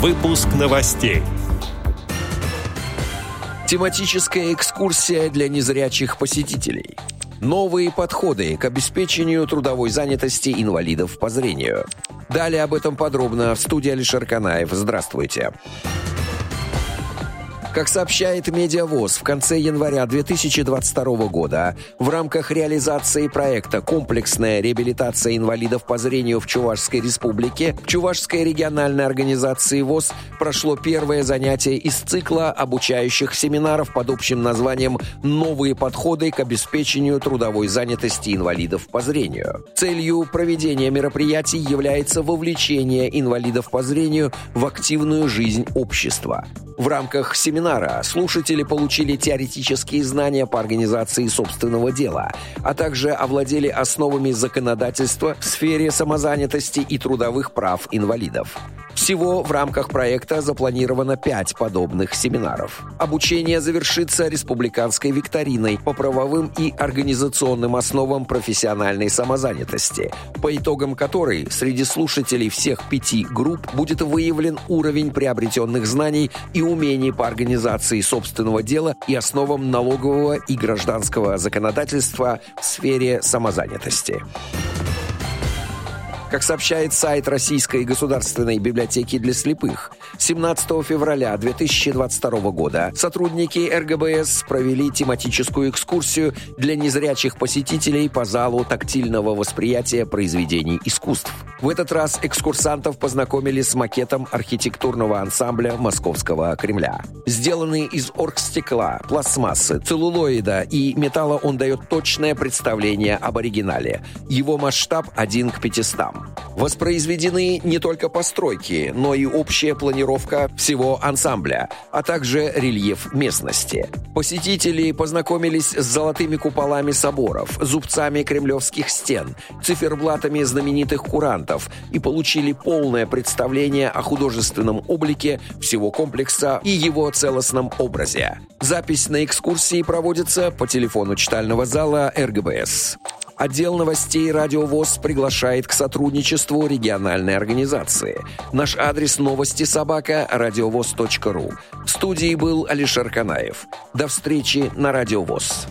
Выпуск новостей. Тематическая экскурсия для незрячих посетителей. Новые подходы к обеспечению трудовой занятости инвалидов по зрению. Далее об этом подробно в студии Алишер Канаев. Здравствуйте. Здравствуйте. Как сообщает Медиавоз, в конце января 2022 года в рамках реализации проекта «Комплексная реабилитация инвалидов по зрению в Чувашской республике» в Чувашской региональной организации ВОЗ прошло первое занятие из цикла обучающих семинаров под общим названием «Новые подходы к обеспечению трудовой занятости инвалидов по зрению». Целью проведения мероприятий является вовлечение инвалидов по зрению в активную жизнь общества. В рамках семинара слушатели получили теоретические знания по организации собственного дела, а также овладели основами законодательства в сфере самозанятости и трудовых прав инвалидов. Всего в рамках проекта запланировано пять подобных семинаров. Обучение завершится республиканской викториной по правовым и организационным основам профессиональной самозанятости, по итогам которой среди слушателей всех пяти групп будет выявлен уровень приобретенных знаний и умений по организации собственного дела и основам налогового и гражданского законодательства в сфере самозанятости. Как сообщает сайт Российской государственной библиотеки для слепых, 17 февраля 2022 года сотрудники РГБС провели тематическую экскурсию для незрячих посетителей по залу тактильного восприятия произведений искусств. В этот раз экскурсантов познакомили с макетом архитектурного ансамбля Московского Кремля. Сделанный из оргстекла, пластмассы, целлулоида и металла он дает точное представление об оригинале. Его масштаб 1 к 500. Воспроизведены не только постройки, но и общая планировка всего ансамбля, а также рельеф местности. Посетители познакомились с золотыми куполами соборов, зубцами кремлевских стен, циферблатами знаменитых курантов, и получили полное представление о художественном облике всего комплекса и его целостном образе. Запись на экскурсии проводится по телефону читального зала РГБС. Отдел новостей «Радиовоз» приглашает к сотрудничеству региональной организации. Наш адрес новости собака радиовоз.ру. В студии был Алишер Канаев. До встречи на «Радиовоз».